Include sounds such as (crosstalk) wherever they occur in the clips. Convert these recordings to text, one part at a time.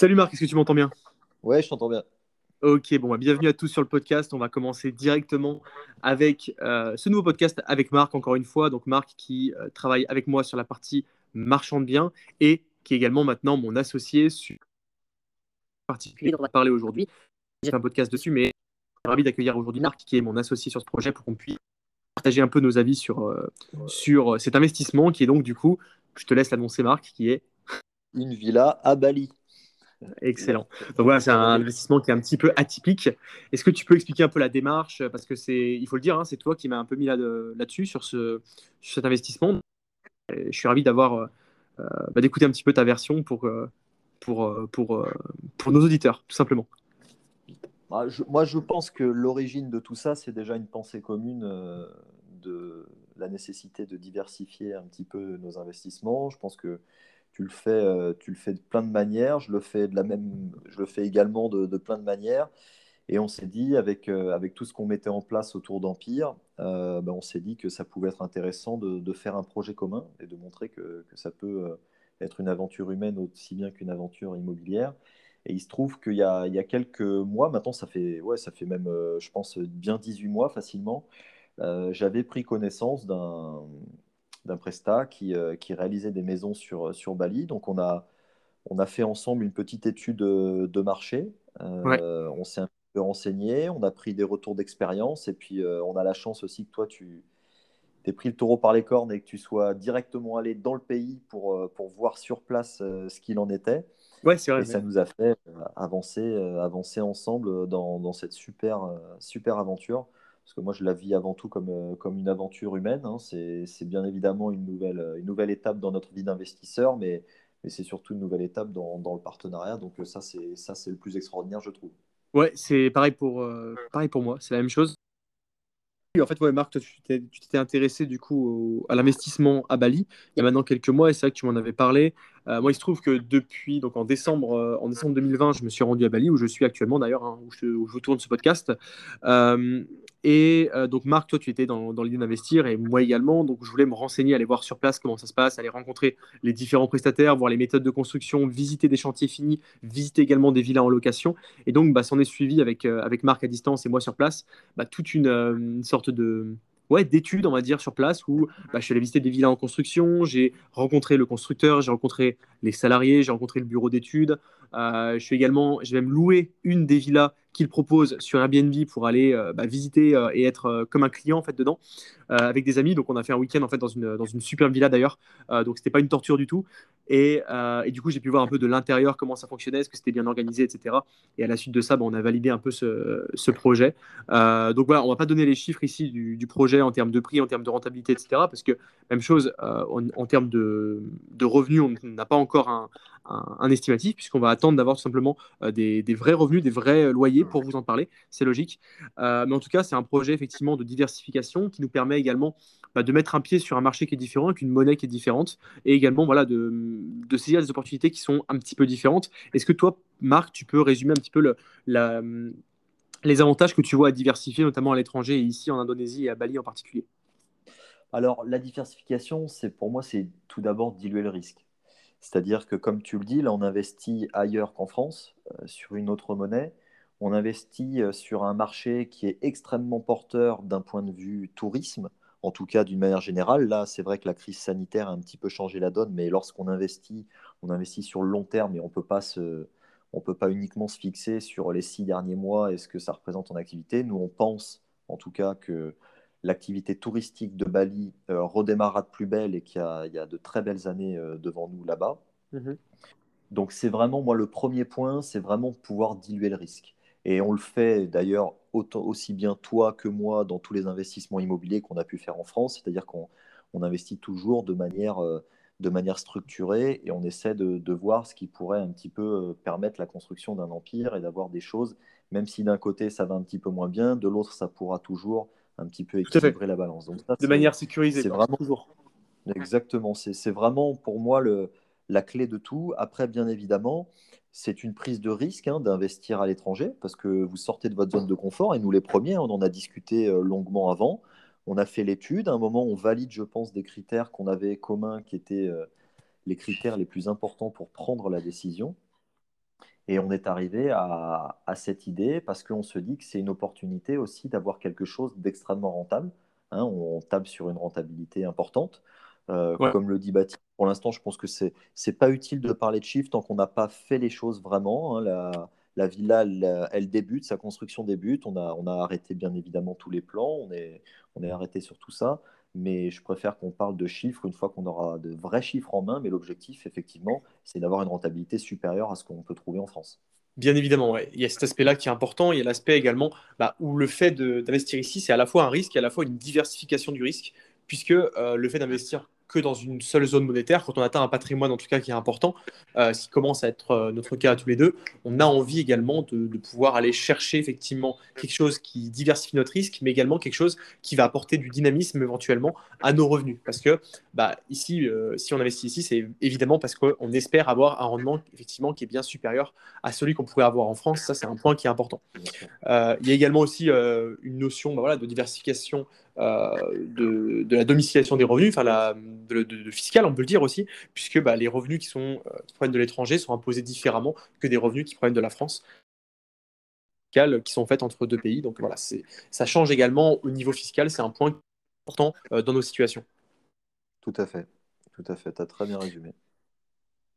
Salut Marc, est-ce que tu m'entends bien? Ouais, je t'entends bien. Ok, bon, bah, bienvenue à tous sur le podcast. On va commencer directement avec euh, ce nouveau podcast avec Marc, encore une fois. Donc Marc qui euh, travaille avec moi sur la partie marchand de biens et qui est également maintenant mon associé sur la particulier dont on va parler aujourd'hui. J'ai fait un podcast dessus, mais je suis ravi d'accueillir aujourd'hui Marc qui est mon associé sur ce projet pour qu'on puisse partager un peu nos avis sur, euh, sur cet investissement qui est donc du coup, je te laisse l'annoncer Marc, qui est une villa à Bali. Excellent. Donc voilà, c'est un investissement qui est un petit peu atypique. Est-ce que tu peux expliquer un peu la démarche? Parce que c'est, il faut le dire, hein, c'est toi qui m'as un peu mis là, dessus sur, ce, sur cet investissement. je suis ravi d'avoir, euh, bah, d'écouter un petit peu ta version pour, euh, pour, euh, pour, pour nos auditeurs, tout simplement. Bah, moi, je pense que l'origine de tout ça, c'est déjà une pensée commune de la nécessité de diversifier un petit peu nos investissements. Je pense que tu le fais, euh, tu le fais de plein de manières. Je le fais de la même, je le fais également de, plein de manières. Et on s'est dit, avec, euh, avec tout ce qu'on mettait en place autour d'Empire, ben, on s'est dit que ça pouvait être intéressant de, faire un projet commun et de montrer que, ça peut être une aventure humaine aussi bien qu'une aventure immobilière. Et il se trouve qu'il y, y a quelques mois, maintenant ça fait, ouais, ça fait même, je pense, bien 18 mois facilement, j'avais pris connaissance d'un d'un Presta qui, euh, qui, réalisait des maisons sur, sur Bali. Donc on a, on a fait ensemble une petite étude de, marché. Euh, on s'est un peu renseigné, on a pris des retours d'expérience et puis euh, on a la chance aussi que toi tu aies pris le taureau par les cornes et que tu sois directement allé dans le pays pour, pour voir sur place ce qu'il en était. Ouais, c'est vrai. Et ça nous a fait avancer, avancer ensemble dans, dans cette super, super aventure parce que moi je la vis avant tout comme, euh, comme une aventure humaine. Hein. C'est bien évidemment une nouvelle, euh, une nouvelle étape dans notre vie d'investisseur, mais, mais c'est surtout une nouvelle étape dans, dans le partenariat. Donc euh, ça, c'est le plus extraordinaire, je trouve. Ouais, c'est pareil pour, pareil pour moi, c'est la même chose. En fait, ouais, Marc, tu t'étais intéressé du coup à l'investissement à Bali il y a maintenant quelques mois et c'est vrai que tu m'en avais parlé. Moi, il se trouve que depuis, donc en décembre, en décembre 2020, je me suis rendu à Bali où je suis actuellement d'ailleurs, hein, où, je, où, je, tourne ce podcast. Et euh, donc, Marc, toi, tu étais dans, l'idée d'investir et moi également. Donc, je voulais me renseigner, aller voir sur place comment ça se passe, aller rencontrer les différents prestataires, voir les méthodes de construction, visiter des chantiers finis, visiter également des villas en location. Et donc, bah, s'en est suivi avec, euh, avec Marc à distance et moi sur place, bah, toute euh, une sorte de ouais, d'études, on va dire, sur place où bah, je suis allé visiter des villas en construction, j'ai rencontré le constructeur, j'ai rencontré les salariés, j'ai rencontré le bureau d'études. je suis également, j'ai même loué une des villas qu'il propose sur Airbnb pour aller euh, bah, visiter euh, et être euh, comme un client en fait dedans avec des amis. Donc on a fait un week-end en fait dans une, dans une superbe villa d'ailleurs. donc c'était pas une torture du tout. Et, et du coup j'ai pu voir un peu de l'intérieur comment ça fonctionnait, est-ce que c'était bien organisé, etc. Et à la suite de ça, bah, on a validé un peu ce, ce projet. donc voilà, on va pas donner les chiffres ici du, projet en termes de prix, en termes de rentabilité, etc. Parce que même chose en, en, termes de, de revenus, on n'a pas encore un, un, estimatif, puisqu'on va attendre d'avoir tout simplement euh, des, vrais revenus, des vrais euh, loyers pour vous en parler. C'est logique. Euh, mais en tout cas, c'est un projet effectivement de diversification qui nous permet également bah, de mettre un pied sur un marché qui est différent, avec une monnaie qui est différente, et également voilà, de, saisir des opportunités qui sont un petit peu différentes. Est-ce que toi, Marc, tu peux résumer un petit peu les avantages que tu vois à diversifier, notamment à l'étranger et ici en Indonésie et à Bali en particulier? Alors, la diversification, c'est pour moi, c'est tout d'abord diluer le risque. C'est-à-dire que, comme tu le dis, là, on investit ailleurs qu'en France, euh, sur une autre monnaie. On investit euh, sur un marché qui est extrêmement porteur d'un point de vue tourisme, en tout cas d'une manière générale. Là, c'est vrai que la crise sanitaire a un petit peu changé la donne, mais lorsqu'on investit, on investit sur le long terme et on peut pas on peut pas uniquement se fixer sur les six derniers mois et ce que ça représente en activité. Nous, on pense en tout cas que l'activité touristique de Bali euh, redémarrera de plus belle et qu'il y, a de très belles années euh, devant nous là-bas. Mhm. Donc c'est vraiment, moi, le premier point, c'est vraiment pouvoir diluer le risque. Et on le fait d'ailleurs aussi bien toi que moi dans tous les investissements immobiliers qu'on a pu faire en France, c'est-à-dire qu'on investit toujours de manière, euh, de manière structurée et on essaie de, de, voir ce qui pourrait un petit peu permettre la construction d'un empire et d'avoir des choses, même si d'un côté ça va un petit peu moins bien, de l'autre ça pourra toujours un petit peu équilibrer la balance. Donc, de manière sécurisée, c'est vraiment toujours. Exactement, c'est vraiment pour moi le, la clé de tout. Après, bien évidemment, c'est une prise de risque hein, d'investir à l'étranger parce que vous sortez de votre zone de confort et nous les premiers, on en a discuté euh, longuement avant. On a fait l'étude. À un moment, on valide, je pense, des critères qu'on avait communs qui étaient euh, les critères les plus importants pour prendre la décision. Et on est arrivé à, cette idée parce qu'on se dit que c'est une opportunité aussi d'avoir quelque chose d'extrêmement rentable. Hein. on tape sur une rentabilité importante. Euh, comme le dit Baptiste, pour l'instant, je pense que c'est n'est pas utile de parler de chiffres tant qu'on n'a pas fait les choses vraiment. Hein. La, la, villa, elle, débute, sa construction débute. On a, on a arrêté bien évidemment tous les plans, on est, on est arrêté sur tout ça. Mais je préfère qu'on parle de chiffres une fois qu'on aura de vrais chiffres en main. Mais l'objectif, effectivement, c'est d'avoir une rentabilité supérieure à ce qu'on peut trouver en France. Bien évidemment, il y a cet aspect-là qui est important. Il y a l'aspect également bah, où le fait d'investir ici, c'est à la fois un risque et à la fois une diversification du risque, puisque euh, le fait d'investir que dans une seule zone monétaire, quand on atteint un patrimoine en tout cas qui est important, euh, ce qui commence à être euh, notre cas à tous les deux, on a envie également de, pouvoir aller chercher effectivement quelque chose qui diversifie notre risque, mais également quelque chose qui va apporter du dynamisme éventuellement à nos revenus. Parce que bah, ici, euh, si on investit ici, c'est évidemment parce qu'on espère avoir un rendement effectivement qui est bien supérieur à celui qu'on pourrait avoir en France. Ça, c'est un point qui est important. Il y a également aussi une notion bah, voilà, de diversification euh, de, la domiciliation des revenus, enfin la, de, de, fiscal, on peut le dire aussi, puisque bah, les revenus qui, sont, euh, qui proviennent de l'étranger sont imposés différemment que des revenus qui proviennent de la France qui sont faites entre deux pays. Donc voilà, ça change également au niveau fiscal, c'est un point important euh, dans nos situations. Tout à fait, tout à fait, tu as très bien résumé.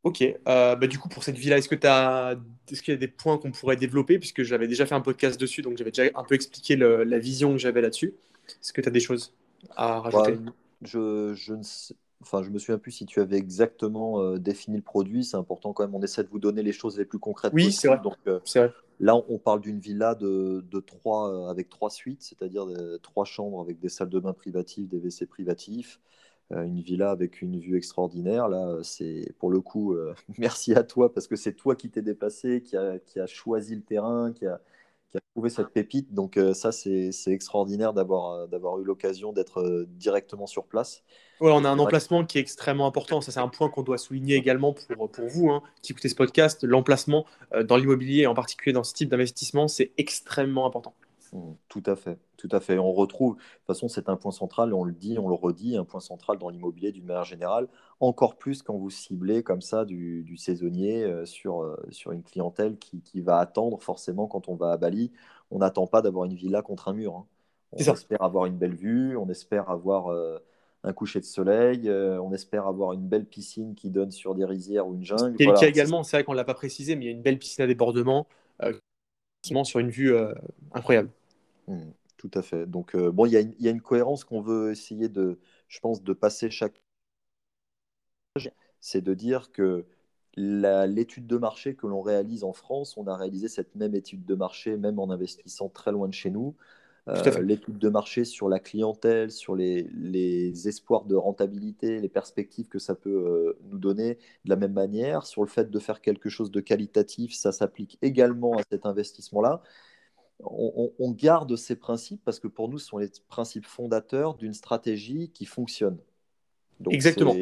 Ok, bah, du coup pour cette villa, est-ce que est-ce qu'il y a des points qu'on pourrait développer? Puisque j'avais déjà fait un podcast dessus, donc j'avais déjà un peu expliqué la vision que j'avais là-dessus. Est-ce que tu as des choses à rajouter? je, je, ne sais... enfin, je me souviens plus si tu avais exactement euh, défini le produit. C'est important quand même. On essaie de vous donner les choses les plus concrètes. Oui, c'est vrai. Donc, euh, vrai. Là, on parle d'une villa de, de trois, euh, avec trois suites, c'est-à-dire trois chambres avec des salles de bain privatives, des WC privatifs, une villa avec une vue extraordinaire. Là, c'est pour le coup, (laughs) merci à toi parce que c'est toi qui t'es déplacé, qui a, qui a choisi le terrain, qui a, qui a trouvé cette pépite. Donc euh, ça, c'est extraordinaire d'avoir euh, d'avoir eu l'occasion d'être euh, directement sur place. Ouais, on a un emplacement qui est extrêmement important. Ça, c'est un point qu'on doit souligner également pour, pour vous hein, qui écoutez ce podcast. L'emplacement dans l'immobilier, en particulier dans ce type d'investissement, c'est extrêmement important. Tout à fait, tout à fait. On retrouve, de toute façon, c'est un point central, on le dit, on le redit, un point central dans l'immobilier d'une manière générale, encore plus quand vous ciblez comme ça du, saisonnier euh, sur, euh, sur une clientèle qui, va attendre forcément quand on va à Bali. On n'attend pas d'avoir une villa contre un mur. Hein. On espère avoir une belle vue, on espère avoir euh, un coucher de soleil, on espère avoir une belle piscine qui donne sur des rizières ou une jungle. Et voilà. également, c'est vrai qu'on ne l'a pas précisé, mais il y a une belle piscine à débordement, sur une vue incroyable. Mmh, tout à fait. Donc, euh, bon, il y, a une cohérence qu'on veut essayer de, je pense, de passer chaque. C'est de dire que l'étude de marché que l'on réalise en France, on a réalisé cette même étude de marché, même en investissant très loin de chez nous. Euh, l'étude de marché sur la clientèle, sur les, les, espoirs de rentabilité, les perspectives que ça peut euh, nous donner de la même manière. Sur le fait de faire quelque chose de qualitatif, ça s'applique également à cet investissement-là on, garde ces principes parce que pour nous, ce sont les principes fondateurs d'une stratégie qui fonctionne. Exactement.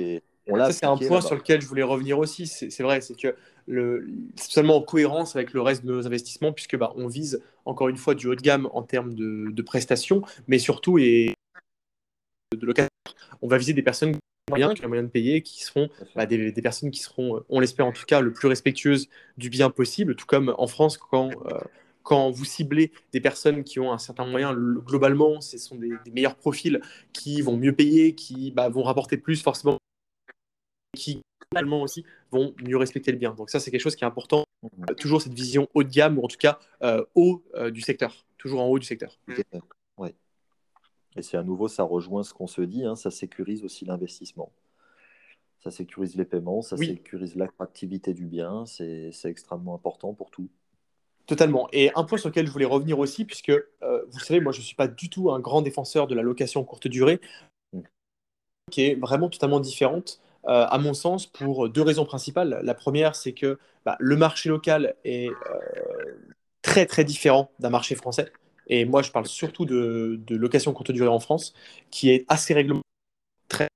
Ça, c'est un point sur lequel je voulais revenir aussi. C'est vrai, c'est que le, seulement en cohérence avec le reste de nos investissements, puisque bah, on vise encore une fois du haut de gamme en termes de, prestations, mais surtout et de location. On va viser des personnes qui ont moyen, qui ont moyen de payer, qui seront bah, des, personnes qui seront, on l'espère en tout cas, le plus respectueuses du bien possible, tout comme en France quand euh, quand vous ciblez des personnes qui ont un certain moyen, globalement, ce sont des, meilleurs profils qui vont mieux payer, qui bah, vont rapporter plus forcément, qui globalement aussi vont mieux respecter le bien. Donc ça, c'est quelque chose qui est important. Mhm. toujours cette vision haut de gamme, ou en tout cas euh, haut euh, du secteur, toujours en haut du secteur. Oui. Et c'est à nouveau, ça rejoint ce qu'on se dit, hein, ça sécurise aussi l'investissement. Ça sécurise les paiements, ça sécurise l'attractivité du bien, c'est extrêmement important pour tout. Totalement. Et un point sur lequel je voulais revenir aussi, puisque euh, vous savez, moi je ne suis pas du tout un grand défenseur de la location courte durée, qui est vraiment totalement différente, euh, à mon sens, pour deux raisons principales. La première, c'est que bah, le marché local est euh, très très différent d'un marché français. Et moi, je parle surtout de, de, location courte durée en France, qui est assez réglementé, très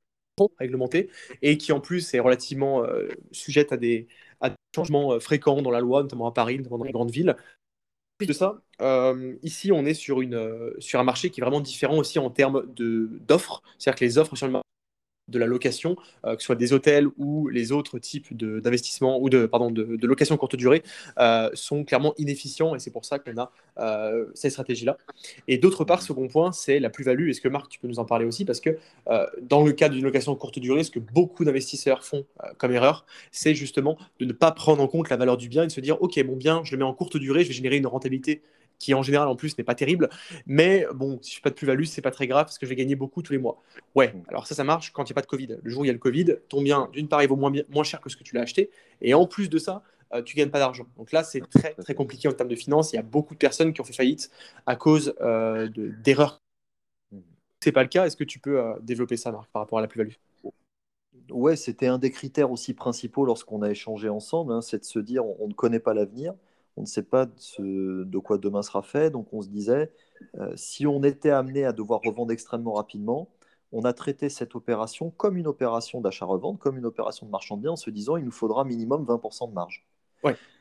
réglementé, et qui en plus est relativement sujette à des, à des changements euh, fréquents dans la loi, notamment à Paris, notamment dans les grandes villes. Plus de ça, euh, ici, on est sur, une, euh, sur un marché qui est vraiment différent aussi en termes d'offres. C'est-à-dire que les offres sur le marché de la location, euh, que ce soit des hôtels ou les autres types d'investissement ou de, pardon, location courte durée, euh, sont clairement inefficients et c'est pour ça qu'on a euh, ces stratégies-là. Et d'autre part, second point, c'est la plus-value. Est-ce que Marc, tu peux nous en parler aussi? Parce que dans le cas d'une location courte durée, ce que beaucoup d'investisseurs font comme erreur, c'est justement de ne pas prendre en compte la valeur du bien et de se dire, OK, mon bien, je le mets en courte durée, je vais générer une rentabilité qui en général en plus n'est pas terrible. Mais bon, si je fais pas de plus-value, c'est pas très grave parce que je vais gagner beaucoup tous les mois. Ouais, mm. alors ça, ça marche quand il n'y a pas de Covid. Le jour où il y a le Covid, ton bien, d'une part, il vaut moins, moins cher que ce que tu l'as acheté. Et en plus de ça, tu euh, tu gagnes pas d'argent. Donc là, c'est très, très compliqué en termes de finances. Il y a beaucoup de personnes qui ont fait faillite à cause euh, d'erreurs. Mm. C'est pas le cas. Est-ce que tu peux euh, développer ça, Marc, par rapport à la plus-value? Ouais, c'était un des critères aussi principaux lorsqu'on a échangé ensemble, hein, c'est de se dire on ne connaît pas l'avenir on ne sait pas de, quoi demain sera fait. Donc on se disait, euh, si on était amené à devoir revendre extrêmement rapidement, on a traité cette opération comme une opération d'achat-revente, comme une opération de marchand de biens, en se disant, il nous faudra minimum 20% de marge.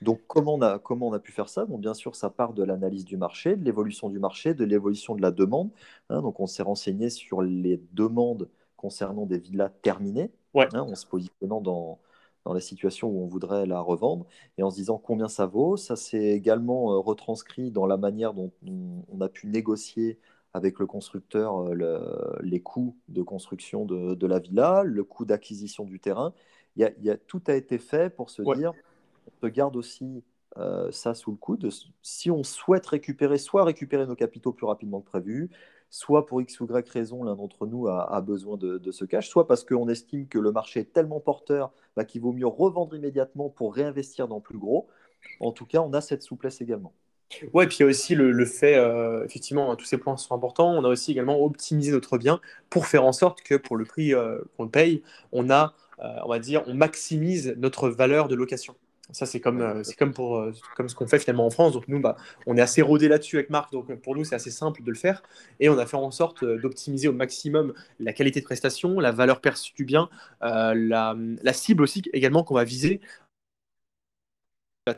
Donc comment on, a, comment on a pu faire ça? Bon, Bien sûr, ça part de l'analyse du marché, de l'évolution du marché, de l'évolution de la demande. Hein. donc on s'est renseigné sur les demandes concernant des villas terminées, hein, en se positionnant dans, dans la situation où on voudrait la revendre et en se disant combien ça vaut. Ça s'est également euh, retranscrit dans la manière dont on, a pu négocier avec le constructeur euh, les coûts de construction de, la villa, le coût d'acquisition du terrain. Il y, a, tout a été fait pour se dire, on se garde aussi euh, ça sous le coude. Si on souhaite récupérer, soit récupérer nos capitaux plus rapidement que prévu, soit pour X ou Y raison, l'un d'entre nous a, besoin de, ce cash, soit parce qu'on estime que le marché est tellement porteur bah, qu'il vaut mieux revendre immédiatement pour réinvestir dans plus gros. En tout cas, on a cette souplesse également. Ouais, puis il y a aussi le, fait, euh, effectivement, tous ces points sont importants. On a aussi également optimisé notre bien pour faire en sorte que pour le prix euh, qu'on paye, on a, euh, on va dire, on maximise notre valeur de location. Ça, c'est comme, euh, c'est comme, pour, euh, comme ce qu'on fait finalement en France. Donc, nous, bah, on est assez rodé là-dessus avec Marc. Donc, pour nous, c'est assez simple de le faire. Et on a fait en sorte euh, d'optimiser au maximum la qualité de prestation, la valeur perçue du bien, la, la, cible aussi également qu'on va viser.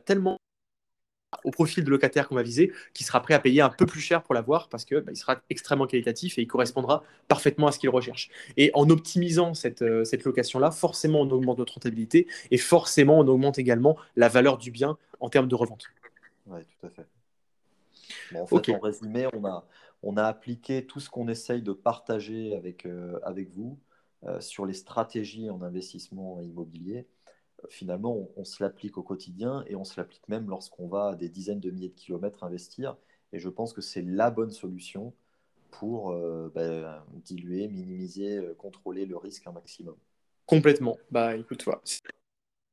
Tellement au profil de locataire qu'on va viser, qui sera prêt à payer un peu plus cher pour l'avoir parce qu'il bah, sera extrêmement qualitatif et il correspondra parfaitement à ce qu'il recherche. Et en optimisant cette, euh, cette location-là, forcément on augmente notre rentabilité et forcément on augmente également la valeur du bien en termes de revente. Oui, tout à fait. en fait, en résumé, on a, on a appliqué tout ce qu'on essaye de partager avec, euh, avec vous euh, sur les stratégies en investissement immobilier finalement, on, se l'applique au quotidien et on se l'applique même lorsqu'on va à des dizaines de milliers de kilomètres investir. Et je pense que c'est la bonne solution pour euh, bah, diluer, minimiser, euh, contrôler le risque un maximum. Complètement. Bah écoute, toi,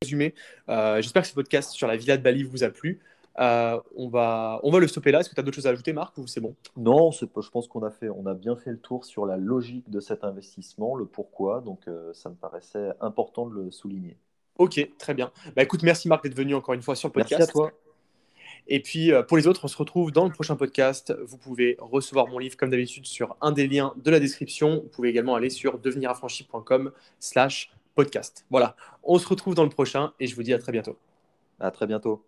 résumé. Euh, j'espère que ce podcast sur la villa de Bali vous a plu. on, va, on va le stopper là. Est-ce que tu as d'autres choses à ajouter, Marc, ou c'est bon? Non, je pense qu'on a, fait, on a bien fait le tour sur la logique de cet investissement, le pourquoi. Donc, ça me paraissait important de le souligner. Ok, très bien. Bah écoute, merci Marc d'être venu encore une fois sur le podcast. Merci à toi. Et puis euh, pour les autres, on se retrouve dans le prochain podcast. Vous pouvez recevoir mon livre comme d'habitude sur un des liens de la description. Vous pouvez également aller sur deveniraffranchi.com slash podcast. Voilà, on se retrouve dans le prochain et je vous dis à très bientôt. À très bientôt.